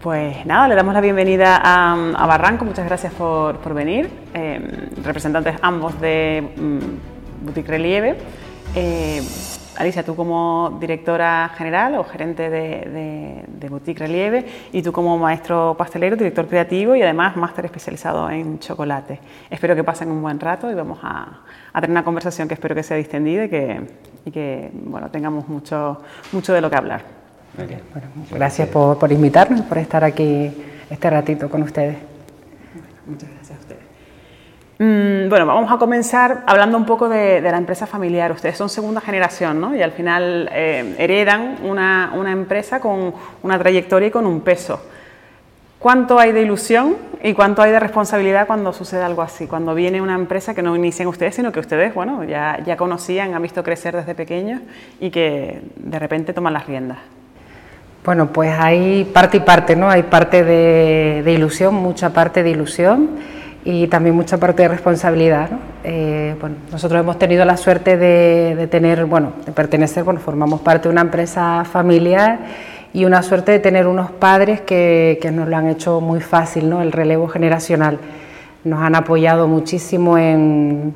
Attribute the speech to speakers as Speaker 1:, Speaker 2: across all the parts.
Speaker 1: Pues nada, le damos la bienvenida a, Barranco, muchas gracias por, venir, em, representantes ambos de mm, Boutique Relieve. Eh, Alicia, tú como directora general o gerente de, Boutique Relieve y tú como maestro pastelero, director creativo y además máster especializado en chocolate. Espero que pasen un buen rato y vamos a, tener una conversación que espero que sea distendida y que, y que bueno, tengamos mucho, mucho de lo que hablar
Speaker 2: gracias por, por, invitarnos, por estar aquí este ratito con ustedes.
Speaker 1: Muchas gracias a bueno, vamos a comenzar hablando un poco de, la empresa familiar. Ustedes son segunda generación, ¿no? Y al final eh, heredan una, empresa con una trayectoria y con un peso. ¿Cuánto hay de ilusión y cuánto hay de responsabilidad cuando sucede algo así? Cuando viene una empresa que no inician ustedes, sino que ustedes, bueno, ya, ya conocían, han visto crecer desde pequeños y que de repente toman las riendas.
Speaker 2: Bueno, pues hay parte y parte, ¿no? Hay parte de, ilusión, mucha parte de ilusión y también mucha parte de responsabilidad. Eh, bueno, nosotros hemos tenido la suerte de, tener, bueno, de pertenecer, bueno, formamos parte de una empresa familiar y una suerte de tener unos padres que, nos lo han hecho muy fácil, ¿no? El relevo generacional. Nos han apoyado muchísimo en,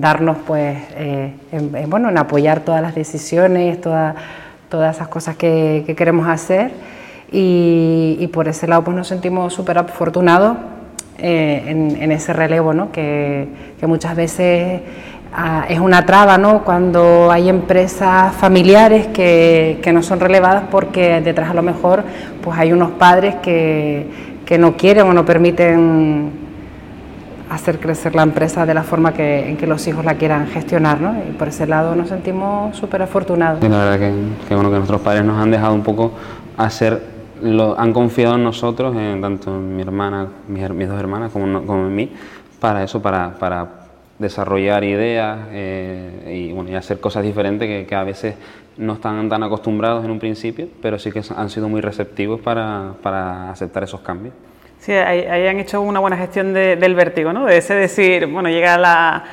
Speaker 2: darnos, pues, eh, en, bueno, en apoyar todas las decisiones, todas todas esas cosas que, queremos hacer y, por ese lado pues nos sentimos súper afortunados eh, en, ese relevo, ¿no? que, muchas veces ah, es una traba ¿no? cuando hay empresas familiares que, no son relevadas porque detrás a lo mejor pues hay unos padres que, que no quieren o no permiten hacer crecer la empresa de la forma que, en que los hijos la quieran gestionar, ¿no? Y por ese lado nos sentimos súper afortunados.
Speaker 3: la verdad que, que, bueno, que nuestros padres nos han dejado un poco hacer, lo, han confiado en nosotros, en, tanto en mi hermana, mis, dos hermanas como, como, en mí, para eso, para, para desarrollar ideas eh, y, bueno, y hacer cosas diferentes que, que, a veces no están tan acostumbrados en un principio, pero sí que han sido muy receptivos para, para aceptar esos cambios.
Speaker 1: Sí, ahí, han hecho una buena gestión del vértigo, ¿no? De ese decir, bueno, llega la,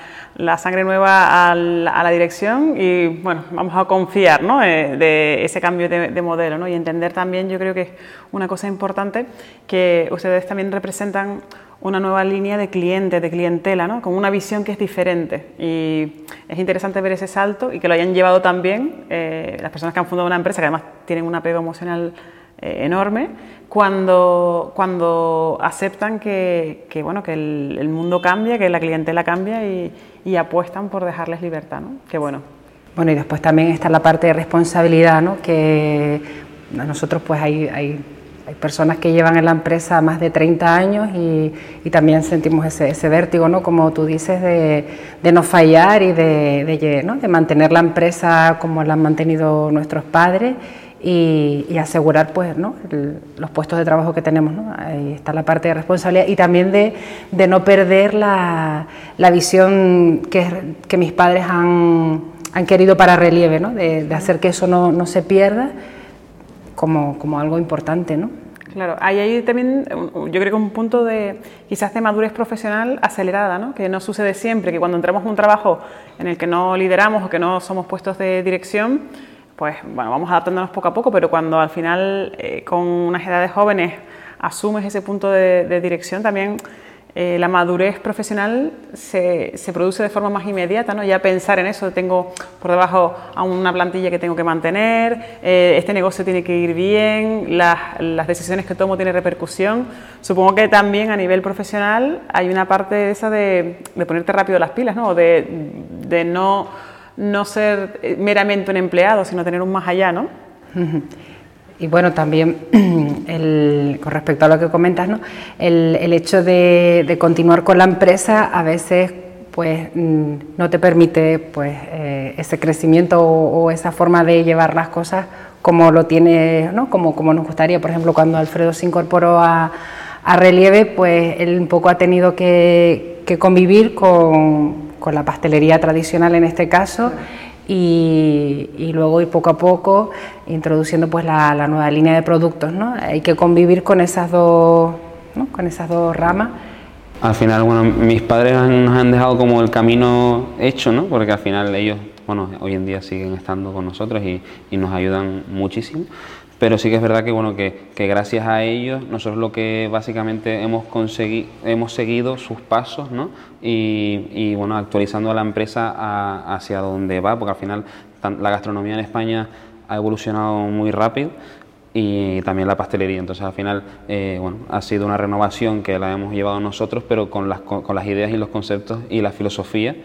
Speaker 1: sangre nueva a la, dirección y, bueno, vamos a confiar, ¿no? Eh, de ese cambio de, modelo, ¿no? Y entender también, yo creo que es una cosa importante, que ustedes también representan una nueva línea de clientes, de clientela, ¿no? con una visión que es diferente. Y es interesante ver ese salto y que lo hayan llevado también eh, las personas que han fundado una empresa, que además tienen un apego emocional eh, enorme, cuando, cuando aceptan que, bueno, que el, mundo cambia, que la clientela cambia y, apuestan por dejarles libertad. ¿no? Qué bueno.
Speaker 2: Bueno, y después también está la parte de responsabilidad, ¿no? que nosotros pues hay, hay, hay, personas que llevan en la empresa más de 30 años y, y también sentimos ese, ese, vértigo, ¿no? como tú dices, de, de no fallar y de, de, ¿no? de mantener la empresa como la han mantenido nuestros padres y, asegurar pues, ¿no? los puestos de trabajo que tenemos. ¿no? Ahí está la parte de responsabilidad y también de, de no perder la, la visión que, que, mis padres han, han, querido para relieve, ¿no? de, de hacer que eso no, no se pierda como, como, algo importante. ¿no?
Speaker 1: Claro, hay ahí también, yo creo que un punto de quizás de madurez profesional acelerada, ¿no? que no sucede siempre, que cuando entramos en un trabajo en el que no lideramos o que no somos puestos de dirección, pues bueno, vamos adaptándonos poco a poco, pero cuando al final eh, con unas edades jóvenes asumes ese punto de, dirección, también eh, la madurez profesional se, produce de forma más inmediata, ¿no? Ya pensar en eso, tengo por debajo a una plantilla que tengo que mantener, eh, este negocio tiene que ir bien, las, decisiones que tomo tienen repercusión. Supongo que también a nivel profesional hay una parte esa de, ponerte rápido las pilas, ¿no? De no no ser eh, meramente un empleado, sino tener un más allá, ¿no?
Speaker 2: Y bueno, también con respecto a lo que comentas, ¿no? el, hecho de, continuar con la empresa a veces pues mm, no te permite pues eh, ese crecimiento o, esa forma de llevar las cosas como lo tiene, ¿no? como, como nos gustaría. Por ejemplo, cuando Alfredo se incorporó a, Relieve, pues él un poco ha tenido que convivir con, con la pastelería tradicional en este caso y, luego ir poco a poco introduciendo pues la, nueva línea de productos. ¿no? Hay que convivir con esas dos, con esas dos ramas.
Speaker 3: Al final, bueno, mis padres nos han dejado como el camino hecho, ¿no? porque al final ellos, bueno, hoy en día siguen estando con nosotros y, y nos ayudan muchísimo. Pero sí que es verdad que, bueno, que, gracias a ellos nosotros lo que básicamente hemos, conseguido, hemos seguido sus pasos ¿no? y, bueno, actualizando a la empresa hacia donde va, porque al final la gastronomía en España ha evolucionado muy rápido y también la pastelería. Entonces, al final, eh, bueno, ha sido una renovación que la hemos llevado nosotros, pero con las, con las ideas y los conceptos y la filosofía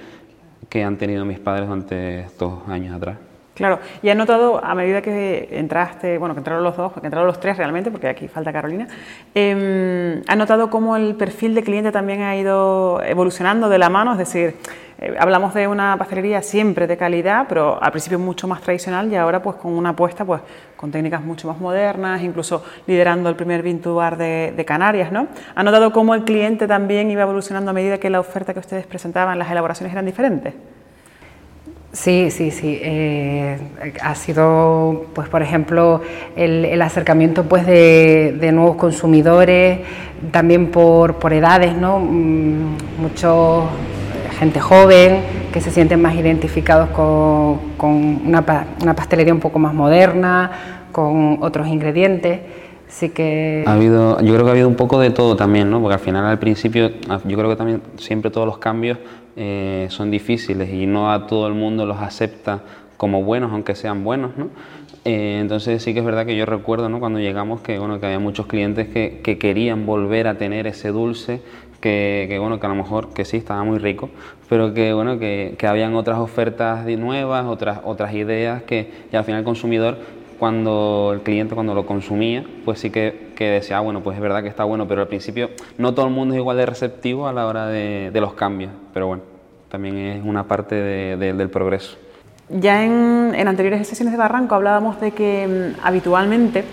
Speaker 3: que han tenido mis padres durante estos años atrás.
Speaker 1: Claro, y he notado a medida que entraste, bueno, que entraron los dos, que entraron los tres realmente, porque aquí falta Carolina, eh, ¿has notado cómo el perfil de cliente también ha ido evolucionando de la mano? Es decir, eh, hablamos de una pastelería siempre de calidad, pero al principio mucho más tradicional y ahora pues con una apuesta pues con técnicas mucho más modernas, incluso liderando el primer Vintubar de, de Canarias, ¿no? ¿Ha notado cómo el cliente también iba evolucionando a medida que la oferta que ustedes presentaban, las elaboraciones eran diferentes?
Speaker 2: Sí, sí, sí. Eh, ha sido, pues, por ejemplo, el, acercamiento pues, de, nuevos consumidores, también por, edades, ¿no? Mm, mucho gente joven que se sienten más identificados con, una, una, pastelería un poco más moderna, con otros ingredientes. Sí que...
Speaker 3: Ha habido, yo creo que ha habido un poco de todo también, ¿no? Porque al final, al principio, yo creo que también siempre todos los cambios eh, son difíciles y no a todo el mundo los acepta como buenos, aunque sean buenos, ¿no? Eh, entonces sí que es verdad que yo recuerdo ¿no? cuando llegamos que, bueno, que había muchos clientes que, que querían volver a tener ese dulce, que, que, bueno, que a lo mejor que sí estaba muy rico, pero que bueno, que, que habían otras ofertas nuevas, otras, otras ideas que y al final el consumidor cuando el cliente cuando lo consumía, pues sí que, que, decía, ah, bueno, pues es verdad que está bueno, pero al principio no todo el mundo es igual de receptivo a la hora de, de los cambios, pero bueno, también es una parte de, del progreso.
Speaker 1: Ya en, en, anteriores sesiones de Barranco hablábamos de que mm, habitualmente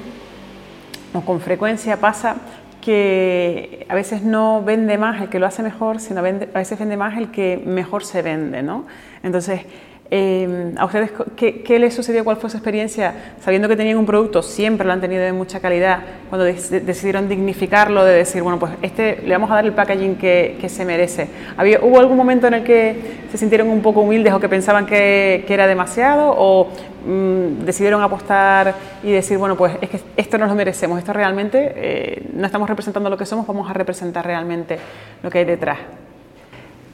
Speaker 1: o con frecuencia pasa que a veces no vende más el que lo hace mejor, sino vende, a veces vende más el que mejor se vende, ¿no? Entonces, Em, ¿A ustedes qué, les sucedió? ¿Cuál fue su experiencia? Sabiendo que tenían un producto, siempre lo han tenido de mucha calidad, cuando decidieron dignificarlo, de decir, bueno, pues este le vamos a dar el packaging que, se merece. ¿Había, ¿Hubo algún momento en el que se sintieron un poco humildes o que pensaban que, era demasiado? ¿O mm, decidieron apostar y decir, bueno, pues es que esto nos lo merecemos, esto realmente eh, no estamos representando lo que somos, vamos a representar realmente lo que hay detrás?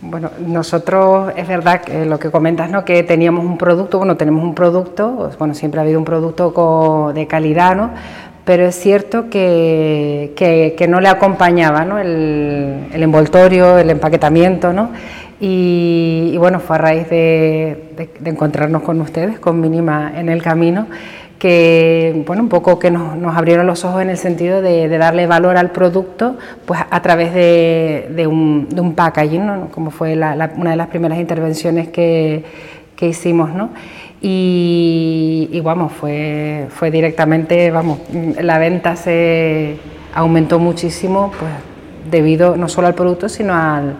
Speaker 2: Bueno, nosotros es verdad que lo que comentas, ¿no? que teníamos un producto, bueno, tenemos un producto, bueno, siempre ha habido un producto de calidad, ¿no? pero es cierto que, que, no le acompañaba ¿no? El, el, envoltorio, el empaquetamiento, ¿no? Y, bueno, fue a raíz de, de, encontrarnos con ustedes, con Mínima en el camino, que bueno, un poco que nos, abrieron los ojos en el sentido de, darle valor al producto pues a través de, un, de un, packaging, como fue una de las primeras intervenciones que, que hicimos. ¿no? Y, vamos, fue, fue directamente, vamos, la venta se aumentó muchísimo pues debido no solo al producto, sino al,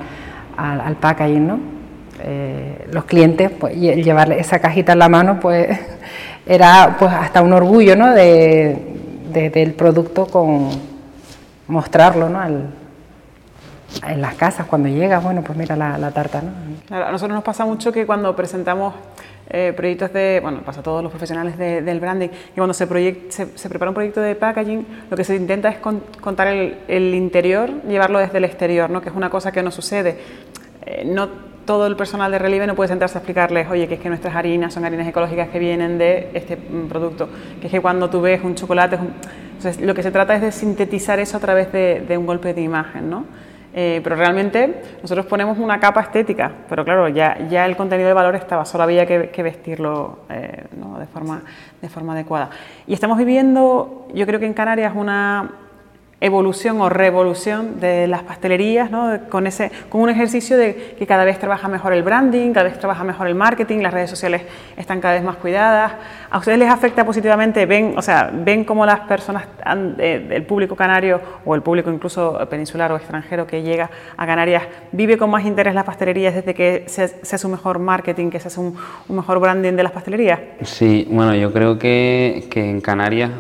Speaker 2: al, packaging. ¿no? Eh, los clientes, pues, llevarle esa cajita en la mano, pues era pues hasta un orgullo ¿no? de, del producto con mostrarlo ¿no? en las casas cuando llega, bueno, pues mira la, tarta. ¿no?
Speaker 1: A nosotros nos pasa mucho que cuando presentamos eh, proyectos de, bueno, pasa a todos los profesionales del branding, y cuando se, se, prepara un proyecto de packaging, lo que se intenta es contar el, el, interior, llevarlo desde el exterior, ¿no? que es una cosa que no sucede. Eh, no todo el personal de Relieve no puede sentarse a explicarles, oye, que es que nuestras harinas son harinas ecológicas que vienen de este mm, producto, que es que cuando tú ves un chocolate, Entonces, lo que se trata es de sintetizar eso a través de, un golpe de imagen, ¿no? Eh, pero realmente nosotros ponemos una capa estética, pero claro, ya, el contenido de valor estaba, solo había que, vestirlo eh, de forma adecuada. Y estamos viviendo, yo creo que en Canarias, una evolución o revolución de las pastelerías, ¿no? con, ese, con un ejercicio de que cada vez trabaja mejor el branding, cada vez trabaja mejor el marketing, las redes sociales están cada vez más cuidadas. ¿A ustedes les afecta positivamente? ¿Ven, o sea, ven cómo las personas, eh, el público canario o el público incluso peninsular o extranjero que llega a Canarias, vive con más interés las pastelerías desde que se, hace un mejor marketing, que se hace un, mejor branding de las pastelerías?
Speaker 3: Sí, bueno, yo creo que, que en Canarias,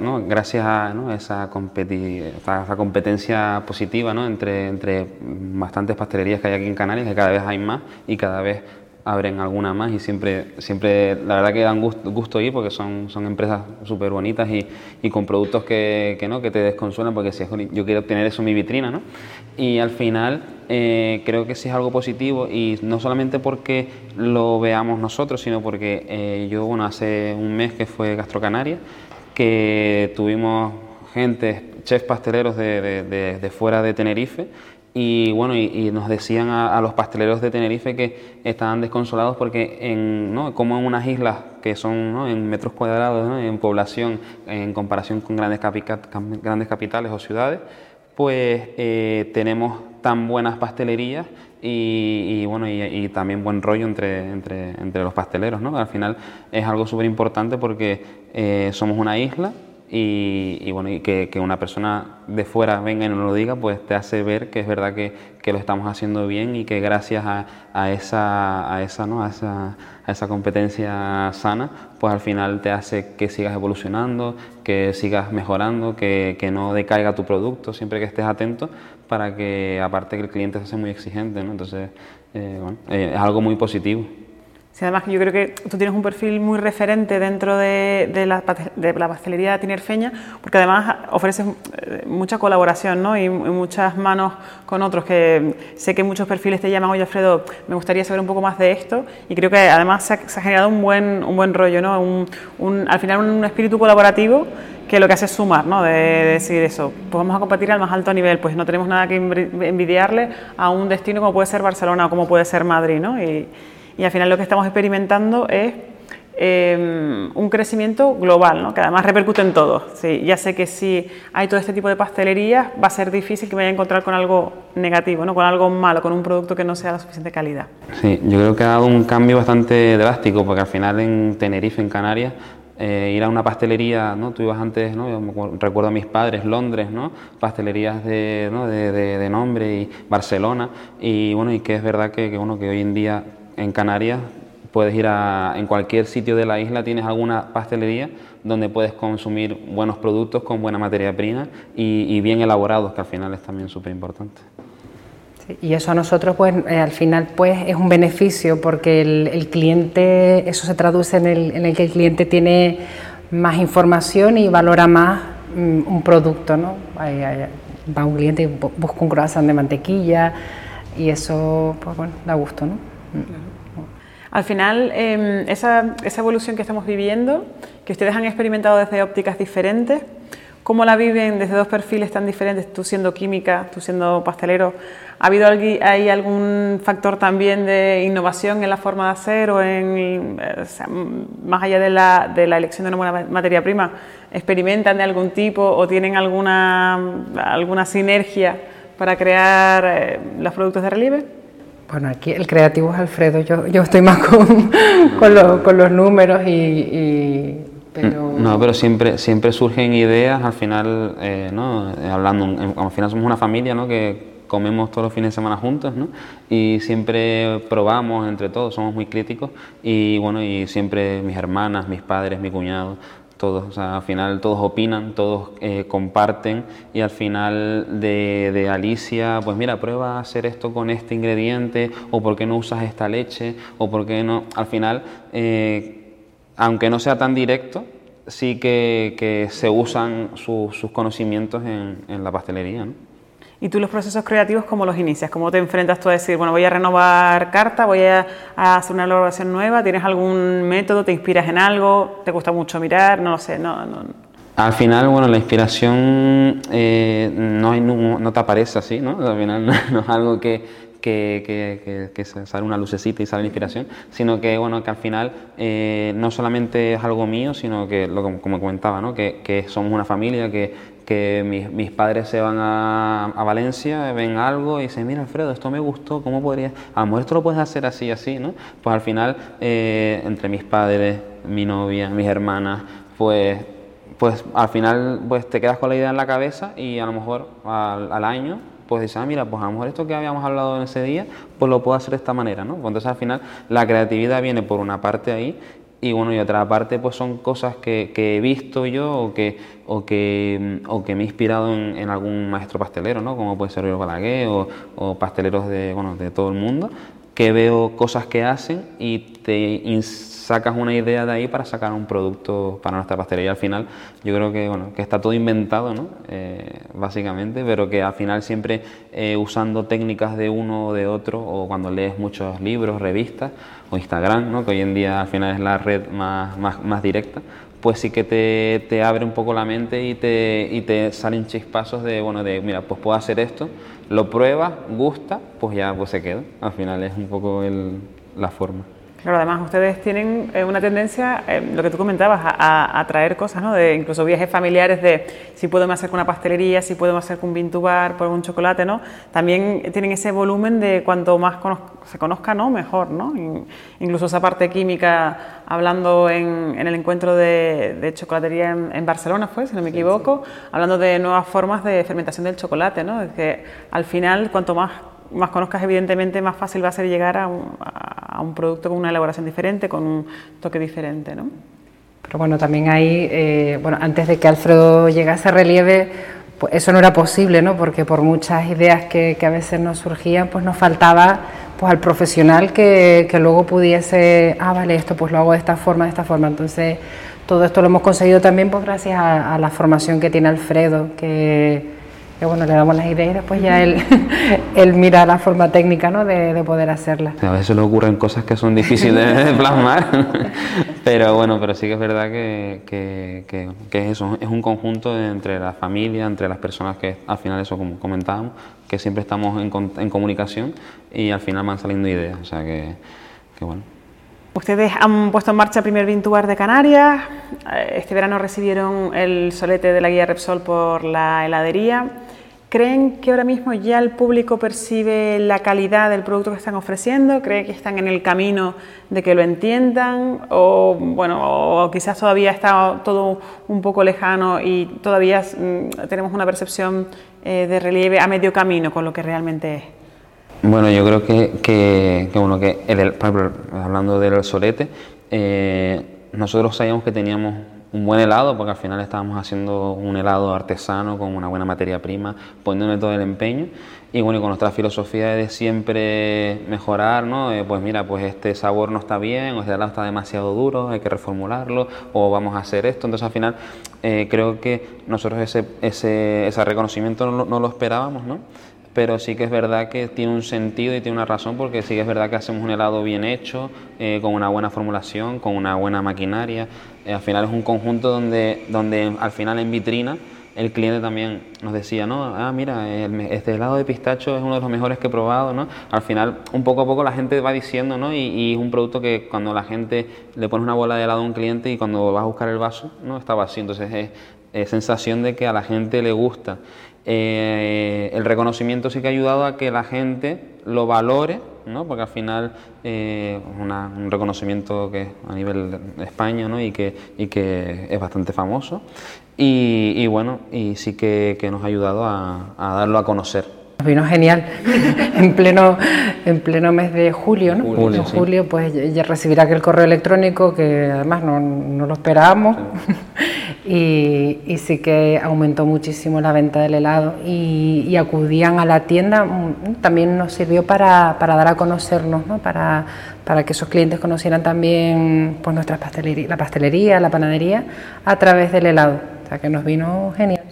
Speaker 3: ¿no? gracias a esa esa, competencia positiva ¿no? entre, entre bastantes pastelerías que hay aquí en Canarias, que cada vez hay más y cada vez abren alguna más y siempre, siempre la verdad que dan gusto, gusto ir porque son, son empresas súper bonitas y, y, con productos que, que, ¿no? que te desconsuelan porque si yo quiero tener eso en mi vitrina ¿no? y al final eh, creo que sí es algo positivo y no solamente porque lo veamos nosotros sino porque eh, yo bueno hace un mes que fue Gastrocanaria que tuvimos gente chefs pasteleros de, fuera de Tenerife y bueno, y, nos decían a, los pasteleros de Tenerife que estaban desconsolados porque en, ¿no? como en unas islas que son ¿no? en metros cuadrados, en población, en comparación con grandes, grandes capitales o ciudades, pues eh, tenemos tan buenas pastelerías y, bueno, y, también buen rollo entre, entre, entre los pasteleros. ¿no? Al final es algo súper importante porque eh, somos una isla y, bueno, y que, una persona de fuera venga y nos lo diga, pues te hace ver que es verdad que, que lo estamos haciendo bien y que gracias a, esa, a, esa, ¿no? a, esa, a esa competencia sana, pues al final te hace que sigas evolucionando, que sigas mejorando, que, que no decaiga tu producto, siempre que estés atento, para que aparte que el cliente se hace muy exigente, ¿no? entonces eh, bueno, eh, es algo muy positivo
Speaker 1: además yo creo que tú tienes un perfil muy referente dentro de, la, de la, pastelería tinerfeña, porque además ofreces eh, mucha colaboración ¿no? y, muchas manos con otros, que sé que muchos perfiles te llaman, oye Alfredo, me gustaría saber un poco más de esto, y creo que además se ha, generado un buen, un buen rollo, ¿no? Un, al final un espíritu colaborativo que lo que hace es sumar, ¿no? de, decir eso, pues vamos a competir al más alto nivel, pues no tenemos nada que envidiarle a un destino como puede ser Barcelona o como puede ser Madrid, ¿no? Y, y al final lo que estamos experimentando es em, un crecimiento global, ¿no? que además repercute en todo. Sí, ya sé que si hay todo este tipo de pastelerías, va a ser difícil que vaya a encontrar con algo negativo, ¿no? con algo malo, con un producto que no sea de suficiente calidad.
Speaker 3: Sí, yo creo que ha dado un cambio bastante drástico, porque al final en Tenerife, en Canarias, eh, ir a una pastelería, ¿no? Tú ibas antes, ¿no? Yo recuerdo a mis padres, Londres, ¿no? Pastelerías de, ¿no? de, nombre y Barcelona, y bueno, y que es verdad que, que, que hoy en día en Canarias puedes ir a en cualquier sitio de la isla, tienes alguna pastelería donde puedes consumir buenos productos con buena materia prima y, bien elaborados, que al final es también súper importante.
Speaker 2: y eso a nosotros, pues, eh, al final, pues, es un beneficio porque el, cliente, eso se traduce en el, en el, que el cliente tiene más información y valora más mm, un producto, ¿no? va un cliente y busca un croissant de mantequilla y eso, pues, bueno, da gusto, ¿no?
Speaker 1: Al final, em, esa, evolución que estamos viviendo, que ustedes han experimentado desde ópticas diferentes, ¿cómo la viven desde dos perfiles tan diferentes? Tú siendo química, tú siendo pastelero, ¿ha habido hay algún factor también de innovación en la forma de hacer o en, eh, más allá de la, de la elección de una buena materia prima, experimentan de algún tipo o tienen alguna, alguna sinergia para crear eh, los productos de relieve?
Speaker 2: Bueno, aquí el creativo es Alfredo, yo, yo estoy más con, con, los números y,
Speaker 3: pero... No, pero siempre, siempre surgen ideas, al final, eh, ¿no? Hablando, al final somos una familia, ¿no? Que comemos todos los fines de semana juntos, ¿no? Y siempre probamos entre todos, somos muy críticos y bueno, y siempre mis hermanas, mis padres, mi cuñado, todos, o sea, al final todos opinan, todos eh, comparten y al final de, Alicia, pues mira, prueba a hacer esto con este ingrediente o por qué no usas esta leche o por qué no, al final, eh, aunque no sea tan directo, sí que, se usan sus conocimientos en, en la pastelería. ¿no?
Speaker 1: ¿Y tú los procesos creativos cómo los inicias? ¿Cómo te enfrentas tú a decir, bueno, voy a renovar carta, voy a, hacer una elaboración nueva? ¿Tienes algún método? ¿Te inspiras en algo? ¿Te gusta mucho mirar? No lo sé, no,
Speaker 3: Al final, bueno, la inspiración eh, no, hay, no, te aparece así, ¿no? Al final no, es algo que, que, que, sale una lucecita y sale la inspiración, sino que, bueno, que al final eh, no solamente es algo mío, sino que, lo, como comentaba, ¿no? que, somos una familia, que que mis, mis padres se van a, a, Valencia, ven algo y dicen, mira Alfredo, esto me gustó, ¿cómo podrías? A lo mejor esto lo puedes hacer así, así, ¿no? Pues al final, eh, entre mis padres, mi novia, mis hermanas, pues pues al final pues te quedas con la idea en la cabeza y a lo mejor al, al año pues dices, ah, mira, pues a lo mejor esto que habíamos hablado en ese día, pues lo puedo hacer de esta manera, ¿no? Pues entonces al final la creatividad viene por una parte ahí y bueno, y otra parte pues son cosas que, que he visto yo o que, o que, o que me he inspirado en, en, algún maestro pastelero, ¿no? Como puede ser Balaguer o, o, pasteleros de, bueno, de todo el mundo, que veo cosas que hacen y te sacas una idea de ahí para sacar un producto para nuestra pastelería. Al final, yo creo que, bueno, que está todo inventado, ¿no? Eh, básicamente, pero que al final siempre eh, usando técnicas de uno o de otro, o cuando lees muchos libros, revistas o Instagram, ¿no? que hoy en día al final es la red más, más, más directa, pues sí que te, te, abre un poco la mente y te, y te salen chispazos de, bueno, de, mira, pues puedo hacer esto, lo pruebas, gusta, pues ya pues se queda. Al final es un poco el, la forma.
Speaker 1: Claro, además ustedes tienen eh, una tendencia, eh, lo que tú comentabas, a, a, traer cosas, ¿no? De incluso viajes familiares de si puedo hacer con una pastelería, si puedo hacer con un vintubar, por un chocolate, ¿no? También tienen ese volumen de cuanto más se conozca, ¿no? Mejor, ¿no? Incluso esa parte química, hablando en, en el encuentro de, de chocolatería en, en, Barcelona, fue, si no me equivoco, sí, sí. hablando de nuevas formas de fermentación del chocolate, ¿no? Es que al final, cuanto más más conozcas, evidentemente, más fácil va a ser llegar a un, a un producto con una elaboración diferente, con un toque diferente, ¿no?
Speaker 2: Pero bueno, también hay, eh, bueno, antes de que Alfredo llegase a relieve, pues eso no era posible, ¿no? Porque por muchas ideas que, que a veces nos surgían, pues nos faltaba pues al profesional que, que, luego pudiese, ah, vale, esto pues lo hago de esta forma, de esta forma. Entonces, todo esto lo hemos conseguido también pues gracias a, a la formación que tiene Alfredo, que que bueno, le damos las ideas y después ya él, él mira la forma técnica ¿no? de, de, poder hacerla.
Speaker 3: A veces le ocurren cosas que son difíciles de plasmar, pero bueno, pero sí que es verdad que, que, que, que, es eso, es un conjunto entre la familia, entre las personas que al final eso como comentábamos, que siempre estamos en, en comunicación y al final van saliendo ideas, o sea que, que bueno.
Speaker 1: Ustedes han puesto en marcha el primer Vintubar de Canarias, este verano recibieron el solete de la guía Repsol por la heladería. ¿Creen que ahora mismo ya el público percibe la calidad del producto que están ofreciendo? ¿Creen que están en el camino de que lo entiendan? ¿O, bueno, o quizás todavía está todo un poco lejano y todavía mm, tenemos una percepción eh, de relieve a medio camino con lo que realmente es?
Speaker 3: Bueno, yo creo que, que, que bueno, que hablando del solete, eh, nosotros sabíamos que teníamos un buen helado, porque al final estábamos haciendo un helado artesano con una buena materia prima, poniéndole todo el empeño. Y bueno, y con nuestra filosofía de siempre mejorar, ¿no? Pues mira, pues este sabor no está bien, o este helado está demasiado duro, hay que reformularlo, o vamos a hacer esto. Entonces al final eh, creo que nosotros ese, ese, ese reconocimiento no, no lo esperábamos, ¿no? Pero sí que es verdad que tiene un sentido y tiene una razón porque sí que es verdad que hacemos un helado bien hecho, eh, con una buena formulación, con una buena maquinaria. Eh, al final es un conjunto donde, donde al final en vitrina el cliente también nos decía, no, ah, mira, este helado de pistacho es uno de los mejores que he probado, ¿no? Al final, un poco a poco la gente va diciendo, ¿no? Y, es un producto que cuando la gente le pone una bola de helado a un cliente y cuando vas a buscar el vaso, ¿no? Está vacío. Entonces es, es sensación de que a la gente le gusta. Eh, el reconocimiento sí que ha ayudado a que la gente lo valore, ¿no? porque al final eh, una, un reconocimiento que a nivel de España ¿no? y, que, y que es bastante famoso y, y bueno, y sí que, que, nos ha ayudado a, a darlo a conocer.
Speaker 2: Vino genial, en pleno, en pleno mes de julio, ¿no?
Speaker 3: Julio,
Speaker 2: en julio, sí. pues ya recibirá aquel correo electrónico que además no, no lo esperábamos. Sí. y, y, sí que aumentó muchísimo la venta del helado y, y, acudían a la tienda, mm, también nos sirvió para, para dar a conocernos, ¿no? para, para que esos clientes conocieran también pues, nuestra pastelería, la pastelería, la panadería, a través del helado, o sea que nos vino genial.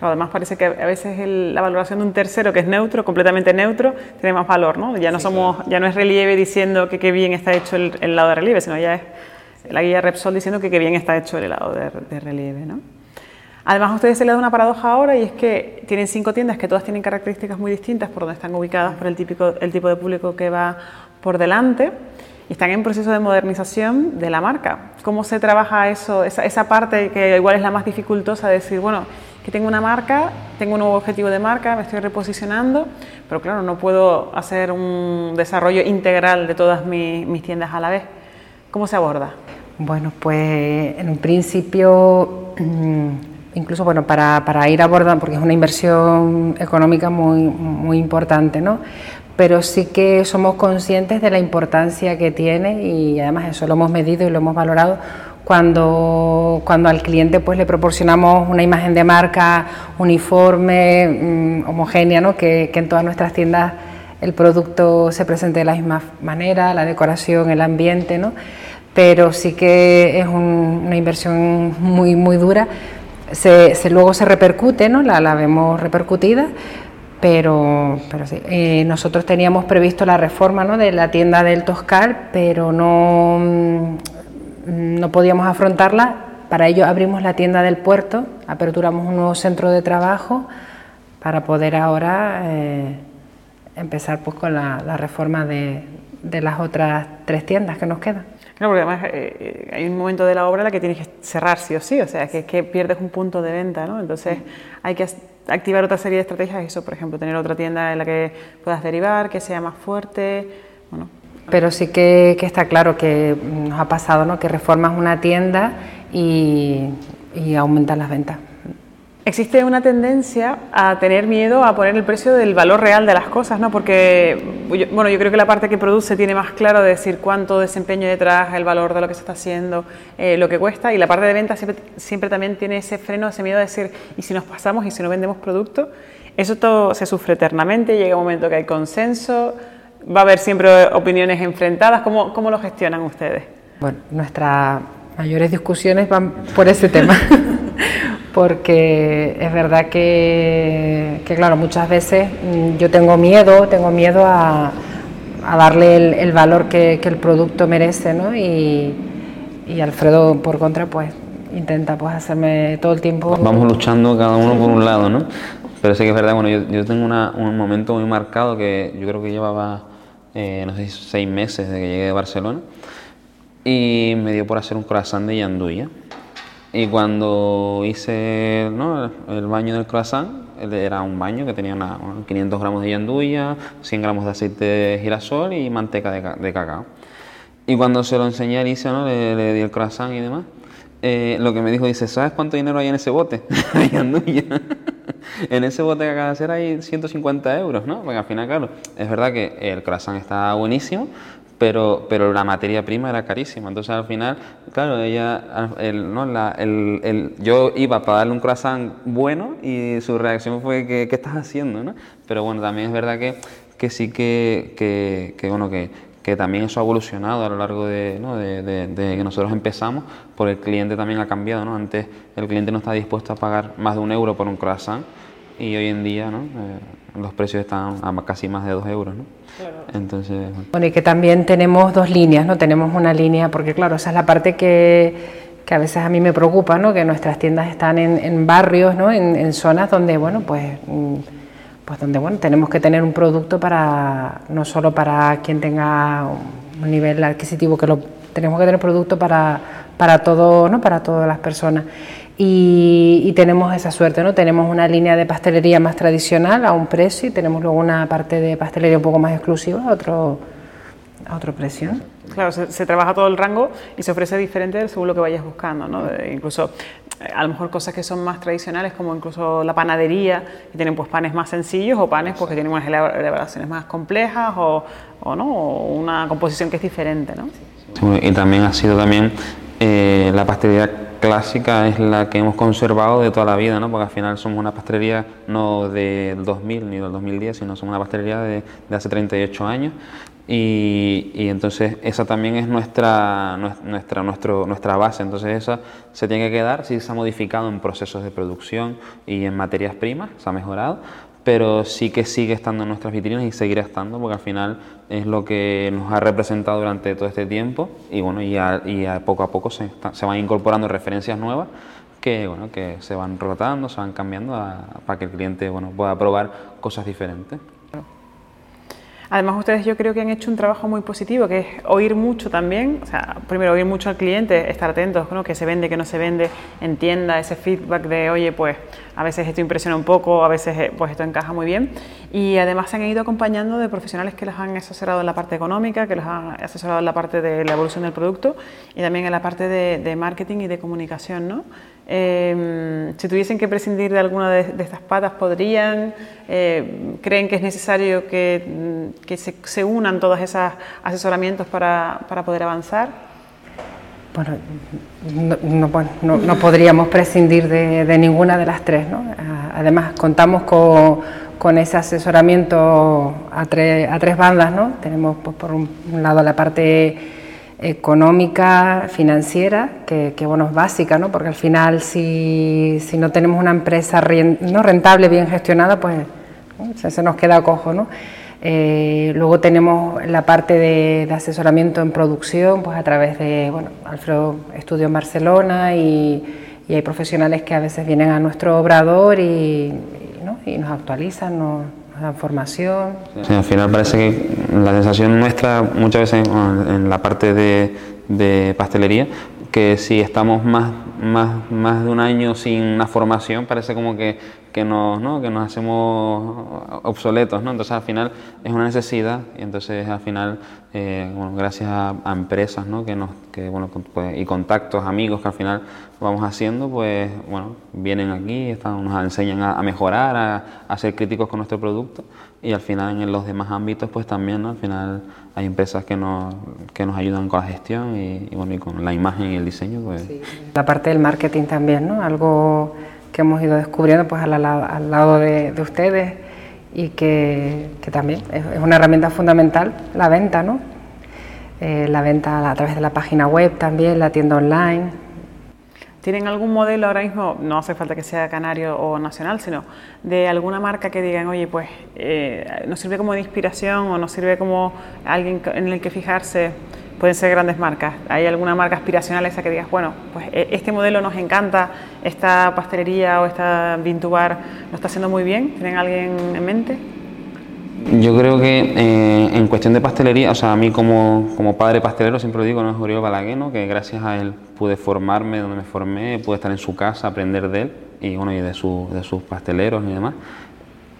Speaker 1: Además parece que a veces el, la valoración de un tercero que es neutro, completamente neutro, tiene más valor, ¿no? Ya no sí, somos, claro. ya no es relieve diciendo que qué bien está hecho el, el helado de relieve, sino ya es la guía Repsol diciendo que qué bien está hecho el helado de, de relieve. ¿no? Además, a ustedes se les da una paradoja ahora y es que tienen cinco tiendas que todas tienen características muy distintas por donde están ubicadas, por el, típico, el tipo de público que va por delante y están en proceso de modernización de la marca. ¿Cómo se trabaja eso, esa, esa parte que igual es la más dificultosa de decir, bueno, que tengo una marca, tengo un nuevo objetivo de marca, me estoy reposicionando, pero claro, no puedo hacer un desarrollo integral de todas mis, tiendas a la vez. ¿Cómo se aborda?
Speaker 2: Bueno, pues en un principio, mm, incluso bueno, para, para ir abordando, porque es una inversión económica muy, muy importante, ¿no? pero sí que somos conscientes de la importancia que tiene y además eso lo hemos medido y lo hemos valorado cuando, cuando al cliente pues le proporcionamos una imagen de marca uniforme, mm, homogénea, ¿no? que, en todas nuestras tiendas el producto se presente de la misma manera, la decoración, el ambiente, ¿no? Pero sí que es una inversión muy, muy dura. Se, luego se repercute, ¿no? la, la vemos repercutida, pero, pero sí. Eh, nosotros teníamos previsto la reforma ¿no? de la tienda del Toscar, pero no, mm, no podíamos afrontarla. Para ello abrimos la tienda del puerto, aperturamos un nuevo centro de trabajo para poder ahora eh, empezar pues, con la, la reforma de, de las otras tres tiendas que nos quedan.
Speaker 1: Claro, porque además eh, hay un momento de la obra en la que tienes que cerrar sí o sí, o sea, que, que pierdes un punto de venta, ¿no? Entonces hay que activar otra serie de estrategias, eso, por ejemplo, tener otra tienda en la que puedas derivar, que sea más fuerte, bueno.
Speaker 2: Pero sí que, está claro que nos ha pasado, ¿no? Que reformas una tienda y, y aumentan las ventas.
Speaker 1: Existe una tendencia a tener miedo a poner el precio del valor real de las cosas, ¿no? Porque, bueno, yo creo que la parte que produce tiene más claro de decir cuánto desempeño detrás, el valor de lo que se está haciendo, eh, lo que cuesta, y la parte de venta siempre, siempre también tiene ese freno, ese miedo a decir, ¿y si nos pasamos y si no vendemos producto? Eso todo se sufre eternamente, llega un momento que hay consenso, va a haber siempre opiniones enfrentadas, ¿cómo, cómo lo gestionan ustedes?
Speaker 2: Bueno, nuestras mayores discusiones van por ese tema. porque es verdad que, claro, muchas veces mm, yo tengo miedo, tengo miedo a, darle el, valor que, el producto merece, ¿no? Y, Alfredo, por contra, pues intenta pues hacerme todo el tiempo...
Speaker 3: Vamos luchando cada uno por un lado, ¿no? Pero sí que es verdad, bueno, yo, tengo un momento muy marcado que yo creo que llevaba, eh, no sé seis meses de que llegué de Barcelona y me dio por hacer un croissant de yanduya. Y cuando hice el baño del croissant, era un baño que tenía 500 gramos de yanduya, 100 gramos de aceite de girasol y manteca de, cacao. Y cuando se lo enseñé a Alicia, ¿no? le, di el croissant y demás, eh, lo que me dijo, dice, ¿sabes cuánto dinero hay en ese bote de en ese bote que acaba de hacer hay 150 euros, ¿no? Porque al final, claro, es verdad que el croissant está buenísimo, pero, pero la materia prima era carísima. Entonces al final, claro, ella, el, ¿no? la, el, el, yo iba para darle un croissant bueno y su reacción fue, que, ¿qué estás haciendo? ¿no? Pero bueno, también es verdad que, que sí que, que, que bueno, que, que también eso ha evolucionado a lo largo de, ¿no? de, de, que nosotros empezamos, porque el cliente también ha cambiado. ¿no? Antes el cliente no está dispuesto a pagar más de un euro por un croissant y hoy en día ¿no? Eh, los precios están a casi más de dos euros. ¿no?
Speaker 2: Entonces, bueno. y que también tenemos dos líneas, ¿no? Tenemos una línea, porque claro, esa es la parte que, que a veces a mí me preocupa, ¿no? Que nuestras tiendas están en, en barrios, ¿no? En, en, zonas donde, bueno, pues, mm, pues donde, bueno, tenemos que tener un producto para, no solo para quien tenga un nivel adquisitivo, que lo tenemos que tener producto para, para todo, ¿no? Para todas las personas. Y, tenemos esa suerte, ¿no? Tenemos una línea de pastelería más tradicional a un precio y tenemos luego una parte de pastelería un poco más exclusiva a otro, a otro precio.
Speaker 1: Claro, se, trabaja todo el rango y se ofrece diferente según lo que vayas buscando, ¿no? incluso eh, a lo mejor cosas que son más tradicionales como incluso la panadería, que tienen pues panes más sencillos o panes porque tienen unas elaboraciones más complejas o, o no, o una composición que es diferente, ¿no?
Speaker 3: y también ha sido también eh, la pastelería clásica es la que hemos conservado de toda la vida, ¿no? porque al final somos una pastelería no del 2000 ni del 2010, sino somos una pastelería de, hace 38 años. Y, y, entonces esa también es nuestra, nuestra, nuestro, nuestra base, entonces esa se tiene que quedar, sí se ha modificado en procesos de producción y en materias primas, se ha mejorado, pero sí que sigue estando en nuestras vitrinas y seguirá estando porque al final es lo que nos ha representado durante todo este tiempo y bueno y, a, poco a poco se, se, van incorporando referencias nuevas que bueno que se van rotando, se van cambiando para que el cliente bueno pueda probar cosas diferentes.
Speaker 1: Además, ustedes yo creo que han hecho un trabajo muy positivo, que es oír mucho también, o sea, primero oír mucho al cliente, estar atentos, ¿no? que se vende, que no se vende, entienda ese feedback de, oye, pues a veces esto impresiona un poco, a veces eh, pues esto encaja muy bien. Y además se han ido acompañando de profesionales que los han asesorado en la parte económica, que los han asesorado en la parte de la evolución del producto y también en la parte de, marketing y de comunicación. ¿no? Em, si tuviesen que prescindir de alguna de, estas patas, ¿podrían? Eh, ¿Creen que es necesario que, que se, se, unan todos esos asesoramientos para, para poder avanzar?
Speaker 2: Bueno, no, podríamos prescindir de, ninguna de las tres. ¿no? Además, contamos con, ese asesoramiento a, tres bandas. ¿no? Tenemos pues, por un, lado la parte económica, financiera, que, bueno, es básica, ¿no? porque al final si, no tenemos una empresa rentable, bien gestionada, pues se, nos queda cojo. ¿no? Eh, luego tenemos la parte de, asesoramiento en producción, pues a través de bueno, Alfredo Estudio en Barcelona y, hay profesionales que a veces vienen a nuestro obrador y, nos actualizan, nos, dan formación.
Speaker 3: al final parece que la sensación nuestra muchas veces en, la parte de, de pastelería, que si estamos más, más, más de un año sin una formación, parece como que que nos, ¿no? que nos hacemos obsoletos, ¿no? Entonces al final es una necesidad y entonces al final, eh, bueno, gracias a, empresas, ¿no? Que nos, que, bueno, pues, y contactos, amigos que al final vamos haciendo, pues bueno, vienen aquí, están, nos enseñan a, mejorar, a, a, ser críticos con nuestro producto y al final en los demás ámbitos pues también, ¿no? Al final hay empresas que nos, que nos ayudan con la gestión y, bueno, y con la imagen y el diseño, pues...
Speaker 2: La parte del marketing también, ¿no? Algo que hemos ido descubriendo pues al, al lado de, ustedes y que, también es, una herramienta fundamental la venta, ¿no? Eh, la venta a través de la página web también, la tienda online.
Speaker 1: ¿Tienen algún modelo ahora mismo, no hace falta que sea canario o nacional, sino de alguna marca que digan, oye, pues eh, nos sirve como de inspiración o nos sirve como alguien en el que fijarse? pueden ser grandes marcas. ¿Hay alguna marca aspiracional esa que digas, bueno, pues e, este modelo nos encanta, esta pastelería o esta Vintubar lo está haciendo muy bien? ¿Tienen alguien en mente?
Speaker 3: Yo creo que eh, en cuestión de pastelería, o sea, a mí como, como padre pastelero siempre lo digo, no es Uriel Balagueno, que gracias a él pude formarme donde me formé, pude estar en su casa, aprender de él y bueno, y de, su, de sus pasteleros y demás.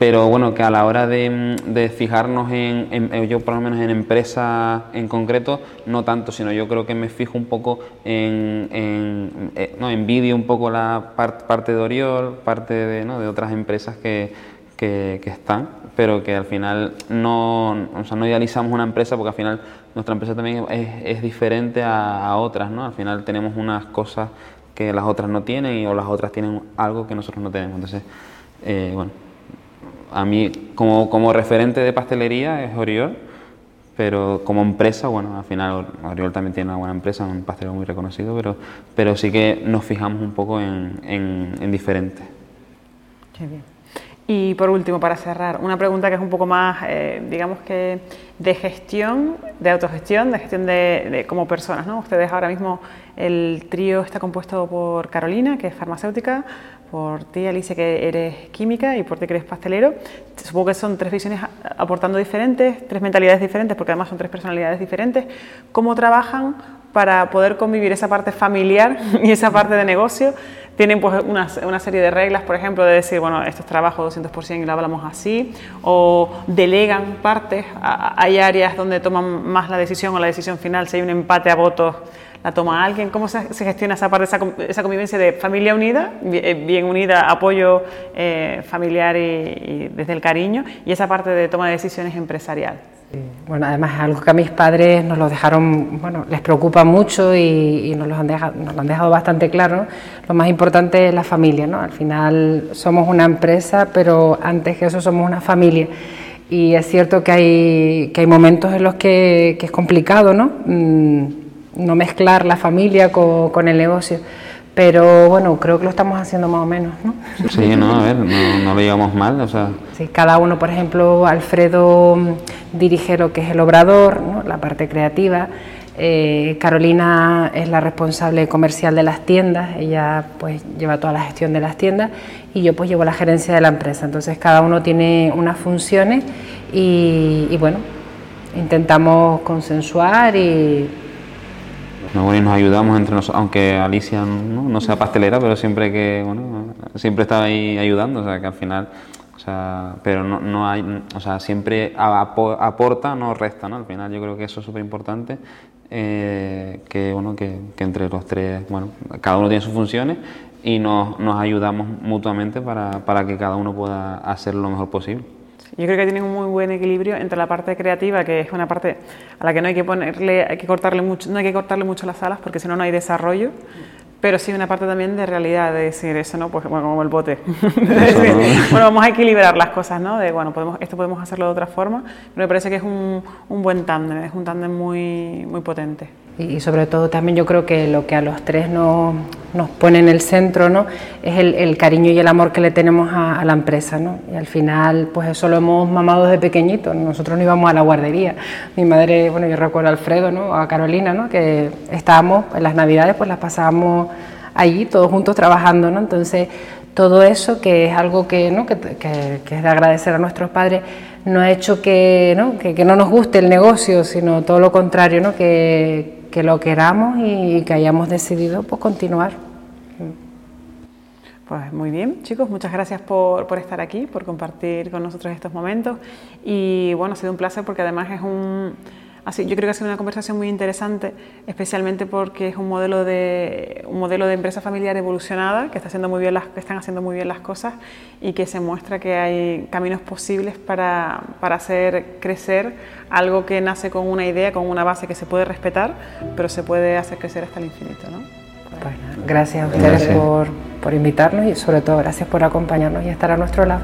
Speaker 3: Pero bueno, que a la hora de, fijarnos en, yo por lo menos en empresa en concreto, no tanto, sino yo creo que me fijo un poco en, en eh, no, envidio un poco la parte de Oriol, parte de, ¿no? de otras empresas que, que, están, pero que al final no, o sea, no idealizamos una empresa porque al final nuestra empresa también es, diferente a, otras, ¿no? Al final tenemos unas cosas que las otras no tienen o las otras tienen algo que nosotros no tenemos, entonces, eh, bueno a mí como, como referente de pastelería es Oriol, pero como empresa, bueno, al final Oriol también tiene una buena empresa, un pastelero muy reconocido, pero, pero sí que nos fijamos un poco en, en, diferentes.
Speaker 1: Qué bien. Y por último, para cerrar, una pregunta que es un poco más, eh, digamos que de gestión, de autogestión, de gestión de, como personas. ¿no? Ustedes ahora mismo, el trío está compuesto por Carolina, que es farmacéutica, por ti, Alicia, que eres química y por ti, que eres pastelero. Supongo que son tres visiones aportando diferentes, tres mentalidades diferentes, porque además son tres personalidades diferentes. ¿Cómo trabajan para poder convivir esa parte familiar y esa parte de negocio? Tienen pues una, una serie de reglas, por ejemplo, de decir, bueno, esto es trabajo 200% y lo hablamos así, o delegan partes, hay áreas donde toman más la decisión o la decisión final, si hay un empate a votos la toma alguien? ¿Cómo se, gestiona esa parte, esa, convivencia de familia unida, eh, bien unida, apoyo eh, familiar y, desde el cariño, y esa parte de toma de decisiones empresarial?
Speaker 2: Bueno, además es algo que a mis padres nos lo dejaron, bueno, les preocupa mucho y, nos, lo han dejado, nos lo han dejado bastante claro. Lo más importante es la familia, ¿no? Al final somos una empresa, pero antes que eso somos una familia. Y es cierto que hay, que hay momentos en los que, que es complicado, ¿no? Mm, no mezclar la familia con, el negocio. Pero bueno, creo que lo estamos haciendo más o menos, ¿no?
Speaker 3: Sí, no, a ver, no, lo llevamos mal, o sea...
Speaker 2: Sí, cada uno, por ejemplo, Alfredo mm, dirige lo que es el obrador, la parte creativa, eh, Carolina es la responsable comercial de las tiendas, ella pues lleva toda la gestión de las tiendas y yo pues llevo la gerencia de la empresa, entonces cada uno tiene unas funciones y bueno, intentamos consensuar y
Speaker 3: y nos ayudamos entre nosotros, aunque Alicia ¿no? sea pastelera, pero siempre que, bueno, siempre está ahí ayudando, o sea, que al final, o sea, pero no, no hay, o sea, siempre aporta, no resta, ¿no? Al final yo creo que eso es súper importante, eh, que, bueno, que, que, entre los tres, bueno, cada uno tiene sus funciones y nos, nos ayudamos mutuamente para, para que cada uno pueda hacer lo mejor posible.
Speaker 1: Yo creo que tienen un muy buen equilibrio entre la parte creativa, que es una parte a la que no hay que ponerle, hay que cortarle mucho, no hay que cortarle mucho las alas, porque si no no hay desarrollo, pero sí una parte también de realidad, de decir eso, ¿no? Pues bueno, como el bote. bueno, vamos a equilibrar las cosas, ¿no? De bueno, podemos, esto podemos hacerlo de otra forma, pero me parece que es un, un buen tándem, es un tándem muy, muy potente.
Speaker 2: Y sobre todo también yo creo que lo que a los tres nos, nos pone en el centro ¿no? es el, cariño y el amor que le tenemos a, la empresa. ¿no? Y al final, pues eso lo hemos mamado desde pequeñitos. Nosotros no íbamos a la guardería. Mi madre, bueno, yo recuerdo a Alfredo, ¿no? a Carolina, ¿no? que estábamos en las navidades, pues las pasábamos allí todos juntos trabajando. ¿no? Entonces, todo eso, que es algo que, ¿no? Que, que, que es de agradecer a nuestros padres, no ha hecho que ¿no? Que, no nos guste el negocio, sino todo lo contrario, ¿no? que, que lo queramos y que hayamos decidido pues, continuar.
Speaker 1: Pues muy bien, chicos, muchas gracias por, por, estar aquí, por compartir con nosotros estos momentos. Y bueno, ha sido un placer porque además es un. Así, yo creo que ha sido una conversación muy interesante, especialmente porque es un modelo de, un modelo de empresa familiar evolucionada que, está haciendo muy bien las, que están haciendo muy bien las cosas y que se muestra que hay caminos posibles para, para hacer crecer algo que nace con una idea, con una base que se puede respetar, pero se puede hacer crecer hasta el infinito. ¿no?
Speaker 2: Pues, gracias a ustedes Por, por invitarnos y sobre todo gracias por acompañarnos y estar a nuestro lado.